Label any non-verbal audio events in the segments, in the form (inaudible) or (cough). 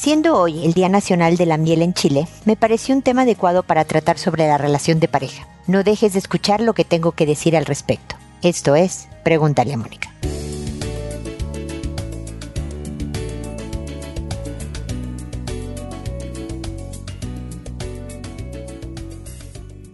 Siendo hoy el Día Nacional de la Miel en Chile, me pareció un tema adecuado para tratar sobre la relación de pareja. No dejes de escuchar lo que tengo que decir al respecto. Esto es, pregúntale a Mónica.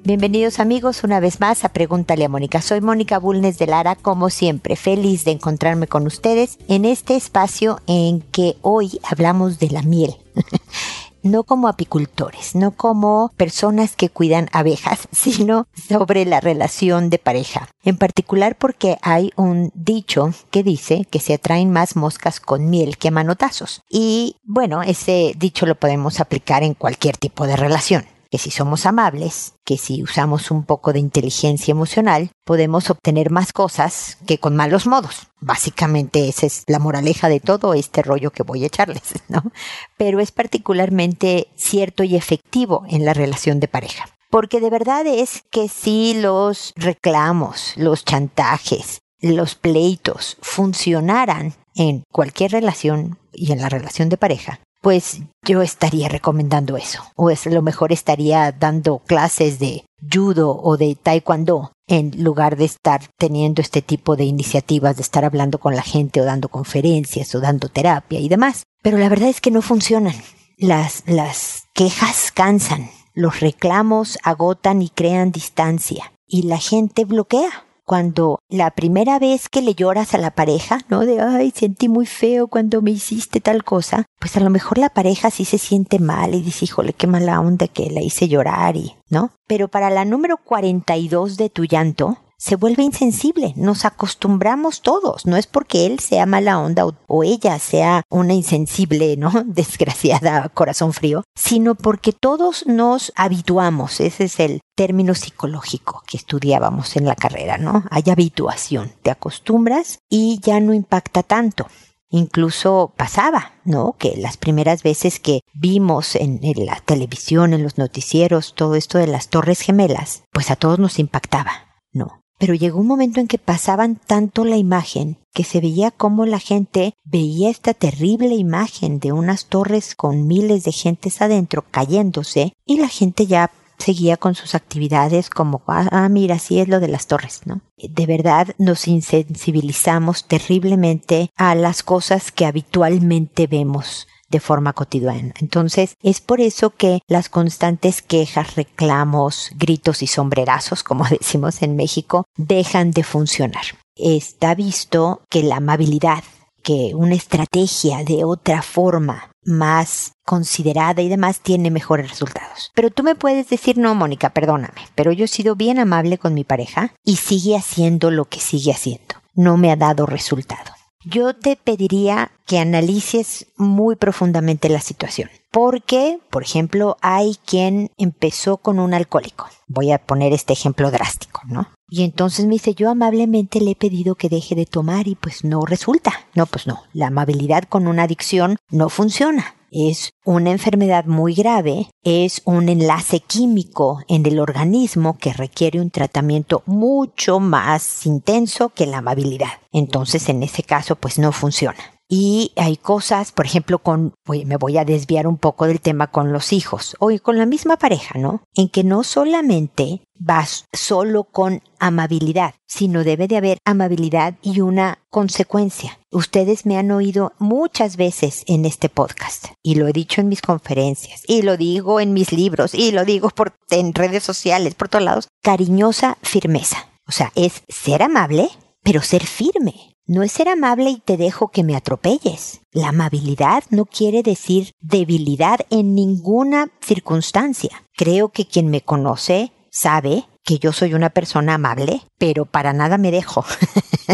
Bienvenidos amigos una vez más a Pregúntale a Mónica. Soy Mónica Bulnes de Lara, como siempre, feliz de encontrarme con ustedes en este espacio en que hoy hablamos de la miel. (laughs) no como apicultores, no como personas que cuidan abejas, (laughs) sino sobre la relación de pareja. En particular porque hay un dicho que dice que se atraen más moscas con miel que manotazos. Y bueno, ese dicho lo podemos aplicar en cualquier tipo de relación que si somos amables, que si usamos un poco de inteligencia emocional, podemos obtener más cosas que con malos modos. Básicamente esa es la moraleja de todo este rollo que voy a echarles, (laughs) ¿no? Pero es particularmente cierto y efectivo en la relación de pareja. Porque de verdad es que si los reclamos, los chantajes, los pleitos funcionaran en cualquier relación y en la relación de pareja, pues yo estaría recomendando eso. O es lo mejor estaría dando clases de judo o de taekwondo en lugar de estar teniendo este tipo de iniciativas, de estar hablando con la gente o dando conferencias o dando terapia y demás. Pero la verdad es que no funcionan. Las, las quejas cansan, los reclamos agotan y crean distancia y la gente bloquea cuando la primera vez que le lloras a la pareja, ¿no? De, ay, sentí muy feo cuando me hiciste tal cosa, pues a lo mejor la pareja sí se siente mal y dice, híjole, qué mala onda que la hice llorar y, ¿no? Pero para la número 42 de tu llanto, se vuelve insensible. Nos acostumbramos todos. No es porque él sea mala onda o, ella sea una insensible, ¿no? (laughs) Desgraciada, corazón frío, sino porque todos nos habituamos. Ese es el término psicológico que estudiábamos en la carrera, ¿no? Hay habituación. Te acostumbras y ya no impacta tanto. Incluso pasaba, ¿no? Que las primeras veces que vimos en, la televisión, en los noticieros, todo esto de las Torres Gemelas, pues a todos nos impactaba, ¿no? Pero llegó un momento en que pasaban tanto la imagen que se veía como la gente veía esta terrible imagen de unas torres con miles de gentes adentro cayéndose y la gente ya seguía con sus actividades como, ah, mira, así es lo de las torres, ¿no? De verdad nos insensibilizamos terriblemente a las cosas que habitualmente vemos de forma cotidiana. Entonces, es por eso que las constantes quejas, reclamos, gritos y sombrerazos, como (laughs) decimos en México, dejan de funcionar. Está visto que la amabilidad, que una estrategia de otra forma más considerada y demás tiene mejores resultados. Pero tú me puedes decir, no, Mónica, perdóname, pero yo he sido bien amable con mi pareja y sigue haciendo lo que sigue haciendo. No me ha dado resultado yo te pediría que analices muy profundamente la situación. Porque, por ejemplo, hay quien empezó con un alcohólico. Voy a poner este ejemplo drástico, ¿no? Y entonces me dice, yo amablemente le he pedido que deje de tomar y pues no resulta. No, pues no, la amabilidad con una adicción no funciona es una enfermedad muy grave, es un enlace químico en el organismo que requiere un tratamiento mucho más intenso que la amabilidad. Entonces, en ese caso, pues no funciona. Y hay cosas, por ejemplo, con, me voy a desviar un poco del tema con los hijos o con la misma pareja, ¿no? En que no solamente vas solo con amabilidad, sino debe de haber amabilidad y una consecuencia. Ustedes me han oído muchas veces en este podcast y lo he dicho en mis conferencias y lo digo en mis libros y lo digo por, en redes sociales, por todos lados. Cariñosa firmeza. O sea, es ser amable, pero ser firme. No es ser amable y te dejo que me atropelles. La amabilidad no quiere decir debilidad en ninguna circunstancia. Creo que quien me conoce sabe que yo soy una persona amable, pero para nada me dejo.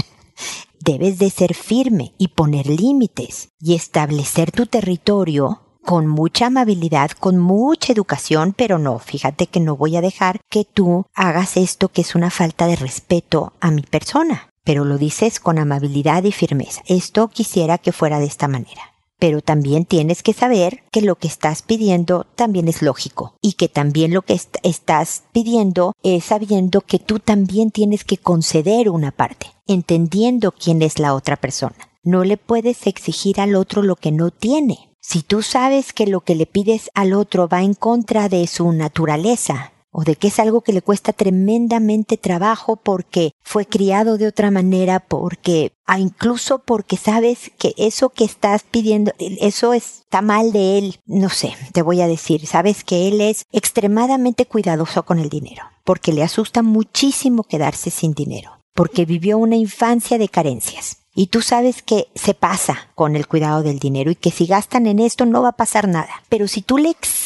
(laughs) Debes de ser firme y poner límites y establecer tu territorio con mucha amabilidad, con mucha educación, pero no, fíjate que no voy a dejar que tú hagas esto que es una falta de respeto a mi persona pero lo dices con amabilidad y firmeza. Esto quisiera que fuera de esta manera. Pero también tienes que saber que lo que estás pidiendo también es lógico y que también lo que estás pidiendo es sabiendo que tú también tienes que conceder una parte, entendiendo quién es la otra persona. No le puedes exigir al otro lo que no tiene. Si tú sabes que lo que le pides al otro va en contra de su naturaleza, o de que es algo que le cuesta tremendamente trabajo porque fue criado de otra manera, porque, ah, incluso porque sabes que eso que estás pidiendo, eso está mal de él, no sé, te voy a decir, sabes que él es extremadamente cuidadoso con el dinero, porque le asusta muchísimo quedarse sin dinero, porque vivió una infancia de carencias y tú sabes que se pasa con el cuidado del dinero y que si gastan en esto no va a pasar nada. Pero si tú le exiges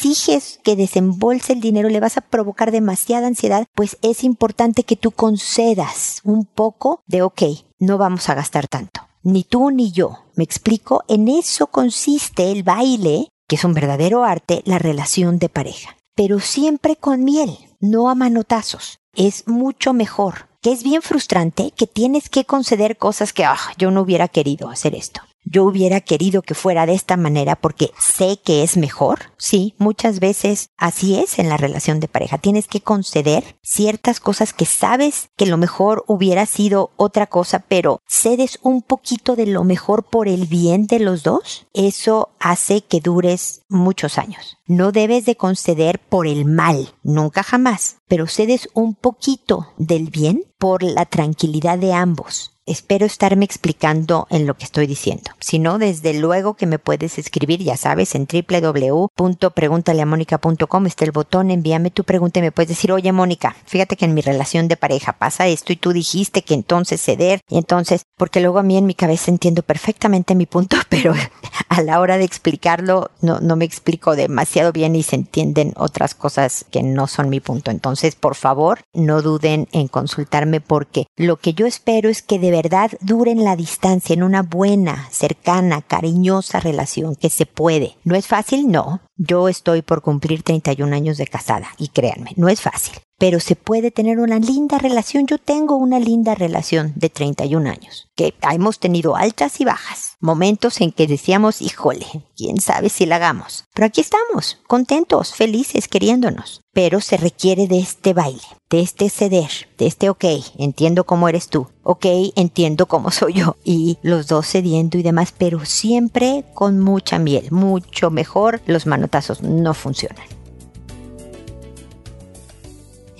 que desembolse el dinero, le vas a provocar demasiada ansiedad, pues es importante que tú concedas un poco de, ok, no vamos a gastar tanto. Ni tú ni yo. Me explico, en eso consiste el baile, que es un verdadero arte, la relación de pareja. Pero siempre con miel, no a manotazos. Es mucho mejor que es bien frustrante que tienes que conceder cosas que, ah, yo no hubiera querido hacer esto yo hubiera querido que fuera de esta manera porque sé que es mejor. Sí, muchas veces así es en la relación de pareja. Tienes que conceder ciertas cosas que sabes que lo mejor hubiera sido otra cosa, pero cedes un poquito de lo mejor por el bien de los dos. Eso hace que dures muchos años. No debes de conceder por el mal, nunca jamás, pero cedes un poquito del bien por la tranquilidad de ambos. Espero estarme explicando en lo que estoy diciendo. Si no, desde luego que me puedes escribir, ya sabes, en www.preguntaleamónica.com está el botón, envíame tu pregunta y me puedes decir, oye Mónica, fíjate que en mi relación de pareja pasa esto y tú dijiste que entonces ceder y entonces, porque luego a mí en mi cabeza entiendo perfectamente mi punto, (laughs) pero a la hora de explicarlo no, no me explico demasiado bien y se entienden otras cosas que no son mi punto. Entonces, por favor, no duden en consultarme porque lo que yo espero es que de verdad duren la distancia en una buena, cercana, cariñosa relación que se puede. ¿No es fácil? No. Yo estoy por cumplir 31 años de casada y créanme, no es fácil pero se puede tener una linda relación. Yo tengo una linda relación de 31 años, que hemos tenido altas y bajas, momentos en que decíamos, híjole, quién sabe si la hagamos. Pero aquí estamos, contentos, felices, queriéndonos. Pero se requiere de este baile, de este ceder, de este ok, entiendo cómo eres tú, ok, entiendo cómo soy yo, y los dos cediendo y demás, pero siempre con mucha miel, mucho mejor, los manotazos no funcionan.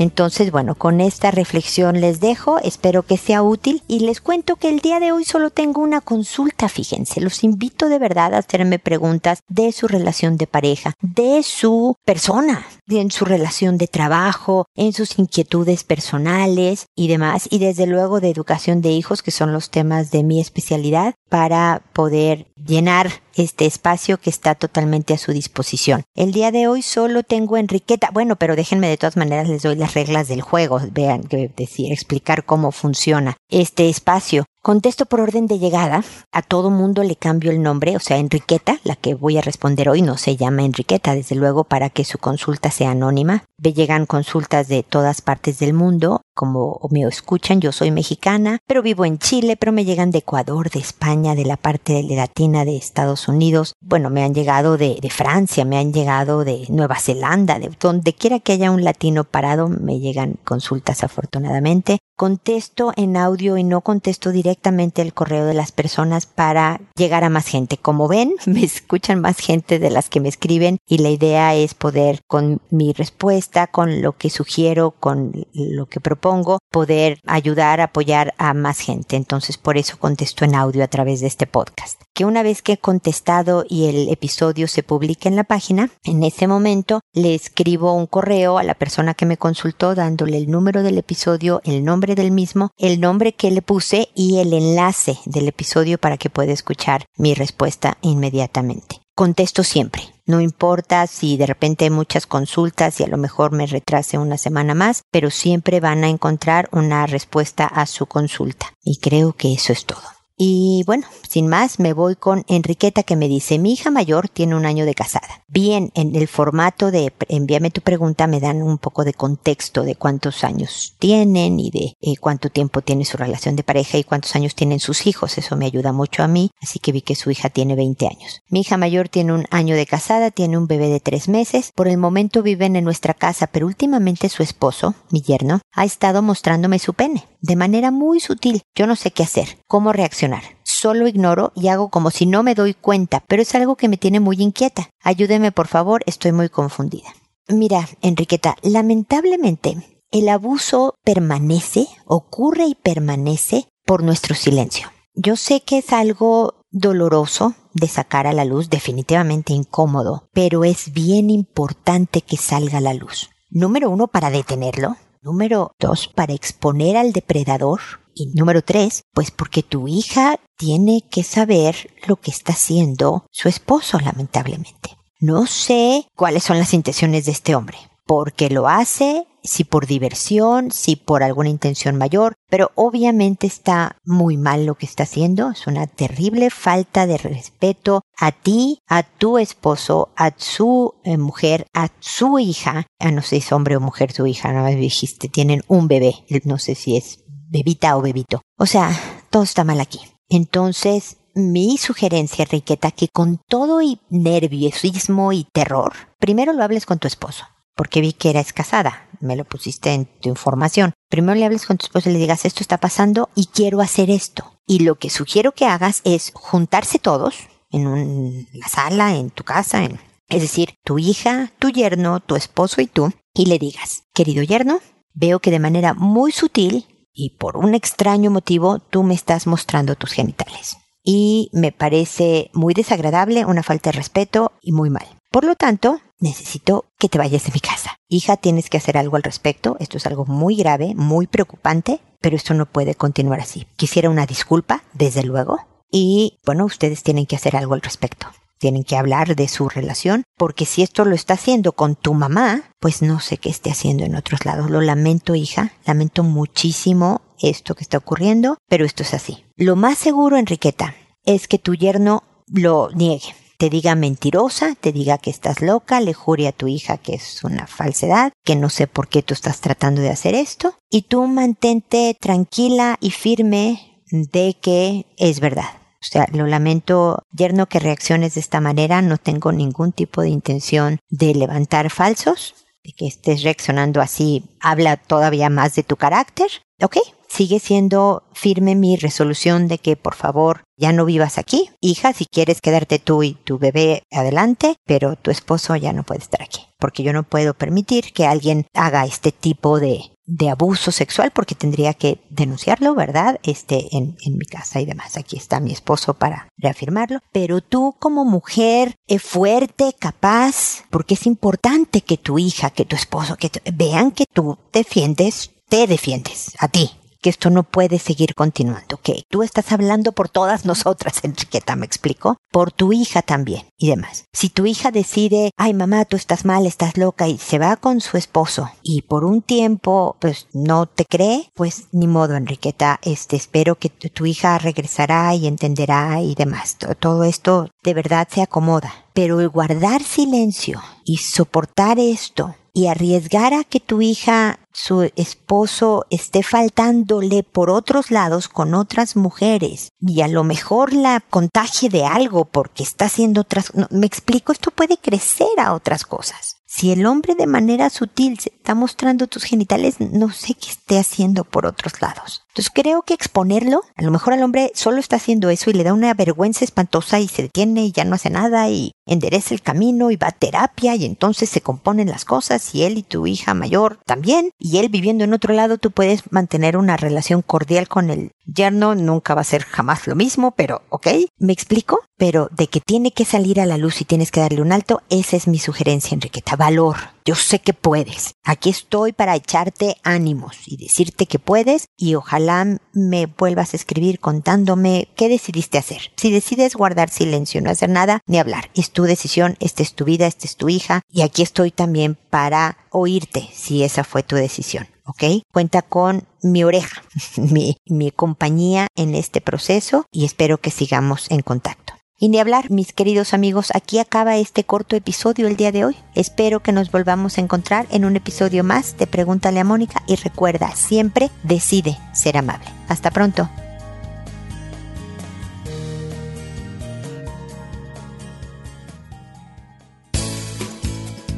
Entonces, bueno, con esta reflexión les dejo, espero que sea útil y les cuento que el día de hoy solo tengo una consulta, fíjense, los invito de verdad a hacerme preguntas de su relación de pareja, de su persona, en su relación de trabajo, en sus inquietudes personales y demás, y desde luego de educación de hijos, que son los temas de mi especialidad, para poder llenar este espacio que está totalmente a su disposición. El día de hoy solo tengo Enriqueta, bueno, pero déjenme de todas maneras les doy las reglas del juego, vean que decir, explicar cómo funciona este espacio. Contesto por orden de llegada. A todo mundo le cambio el nombre, o sea, Enriqueta, la que voy a responder hoy no se llama Enriqueta, desde luego para que su consulta sea anónima. Me llegan consultas de todas partes del mundo, como me escuchan, yo soy mexicana, pero vivo en Chile, pero me llegan de Ecuador, de España, de la parte latina de Estados Unidos. Bueno, me han llegado de, de Francia, me han llegado de Nueva Zelanda, de donde quiera que haya un latino parado, me llegan consultas afortunadamente. Contesto en audio y no contesto directamente el correo de las personas para llegar a más gente. Como ven, (laughs) me escuchan más gente de las que me escriben y la idea es poder con mi respuesta, con lo que sugiero, con lo que propongo, poder ayudar, apoyar a más gente. Entonces por eso contesto en audio a través de este podcast. Que una vez que he contestado y el episodio se publique en la página, en ese momento le escribo un correo a la persona que me consultó dándole el número del episodio, el nombre del mismo, el nombre que le puse y el enlace del episodio para que pueda escuchar mi respuesta inmediatamente. Contesto siempre. No importa si de repente hay muchas consultas y a lo mejor me retrase una semana más, pero siempre van a encontrar una respuesta a su consulta. Y creo que eso es todo. Y bueno, sin más, me voy con Enriqueta que me dice, mi hija mayor tiene un año de casada. Bien, en el formato de envíame tu pregunta me dan un poco de contexto de cuántos años tienen y de eh, cuánto tiempo tiene su relación de pareja y cuántos años tienen sus hijos. Eso me ayuda mucho a mí, así que vi que su hija tiene 20 años. Mi hija mayor tiene un año de casada, tiene un bebé de tres meses. Por el momento viven en nuestra casa, pero últimamente su esposo, mi yerno, ha estado mostrándome su pene de manera muy sutil. Yo no sé qué hacer, cómo reaccionar solo ignoro y hago como si no me doy cuenta, pero es algo que me tiene muy inquieta. Ayúdeme, por favor, estoy muy confundida. Mira, Enriqueta, lamentablemente el abuso permanece, ocurre y permanece por nuestro silencio. Yo sé que es algo doloroso de sacar a la luz, definitivamente incómodo, pero es bien importante que salga a la luz. Número uno, para detenerlo. Número dos, para exponer al depredador. Y número tres, pues porque tu hija tiene que saber lo que está haciendo su esposo, lamentablemente. No sé cuáles son las intenciones de este hombre porque lo hace, si por diversión, si por alguna intención mayor, pero obviamente está muy mal lo que está haciendo, es una terrible falta de respeto a ti, a tu esposo, a su eh, mujer, a su hija, a no sé si es hombre o mujer su hija, no me dijiste, tienen un bebé, no sé si es bebita o bebito. O sea, todo está mal aquí. Entonces, mi sugerencia, Riqueta, que con todo y nerviosismo y terror, primero lo hables con tu esposo porque vi que eras casada, me lo pusiste en tu información. Primero le hables con tu esposo y le digas, esto está pasando y quiero hacer esto. Y lo que sugiero que hagas es juntarse todos en la sala, en tu casa, en, es decir, tu hija, tu yerno, tu esposo y tú, y le digas, querido yerno, veo que de manera muy sutil y por un extraño motivo tú me estás mostrando tus genitales. Y me parece muy desagradable, una falta de respeto y muy mal. Por lo tanto, necesito que te vayas de mi casa. Hija, tienes que hacer algo al respecto. Esto es algo muy grave, muy preocupante, pero esto no puede continuar así. Quisiera una disculpa, desde luego. Y bueno, ustedes tienen que hacer algo al respecto. Tienen que hablar de su relación, porque si esto lo está haciendo con tu mamá, pues no sé qué esté haciendo en otros lados. Lo lamento, hija, lamento muchísimo esto que está ocurriendo, pero esto es así. Lo más seguro, Enriqueta, es que tu yerno lo niegue te diga mentirosa, te diga que estás loca, le jure a tu hija que es una falsedad, que no sé por qué tú estás tratando de hacer esto, y tú mantente tranquila y firme de que es verdad. O sea, lo lamento, yerno, que reacciones de esta manera. No tengo ningún tipo de intención de levantar falsos, de que estés reaccionando así. Habla todavía más de tu carácter. ¿Ok? Sigue siendo firme mi resolución de que por favor ya no vivas aquí. Hija, si quieres quedarte tú y tu bebé adelante, pero tu esposo ya no puede estar aquí. Porque yo no puedo permitir que alguien haga este tipo de, de abuso sexual porque tendría que denunciarlo, ¿verdad? Este, en, en, mi casa y demás. Aquí está mi esposo para reafirmarlo. Pero tú como mujer es eh, fuerte, capaz, porque es importante que tu hija, que tu esposo, que vean que tú defiendes, te defiendes a ti, que esto no puede seguir continuando, que tú estás hablando por todas nosotras, (laughs) Enriqueta, me explico, por tu hija también y demás. Si tu hija decide, ay mamá, tú estás mal, estás loca y se va con su esposo y por un tiempo pues no te cree, pues ni modo, Enriqueta, este espero que tu, hija regresará y entenderá y demás. todo esto de verdad se acomoda. Pero el guardar silencio y soportar esto y arriesgar a que tu hija, su esposo, esté faltándole por otros lados con otras mujeres y a lo mejor la contagie de algo porque está haciendo otras... me explico, esto puede crecer a otras cosas. Si el hombre de manera sutil se está mostrando tus genitales, no sé qué esté haciendo por otros lados. Entonces creo que exponerlo, a lo mejor al hombre solo está haciendo eso y le da una vergüenza espantosa y se detiene y ya no hace nada y endereza el camino y va a terapia y entonces se componen las cosas y él y tu hija mayor también y él viviendo en otro lado tú puedes mantener una relación cordial con el yerno, nunca va a ser jamás lo mismo, pero ok, me explico, pero de que tiene que salir a la luz y tienes que darle un alto, esa es mi sugerencia Enriqueta, valor. Yo sé que puedes. Aquí estoy para echarte ánimos y decirte que puedes y ojalá me vuelvas a escribir contándome qué decidiste hacer. Si decides guardar silencio, no hacer nada, ni hablar. Es tu decisión, esta es tu vida, esta es tu hija y aquí estoy también para oírte si esa fue tu decisión. ¿ok? Cuenta con mi oreja, (laughs) mi, mi compañía en este proceso y espero que sigamos en contacto. Y ni hablar, mis queridos amigos, aquí acaba este corto episodio el día de hoy. Espero que nos volvamos a encontrar en un episodio más de Pregúntale a Mónica y recuerda, siempre decide ser amable. Hasta pronto.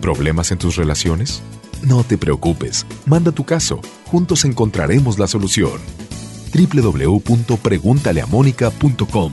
¿Problemas en tus relaciones? No te preocupes, manda tu caso, juntos encontraremos la solución www.preguntaleamónica.com.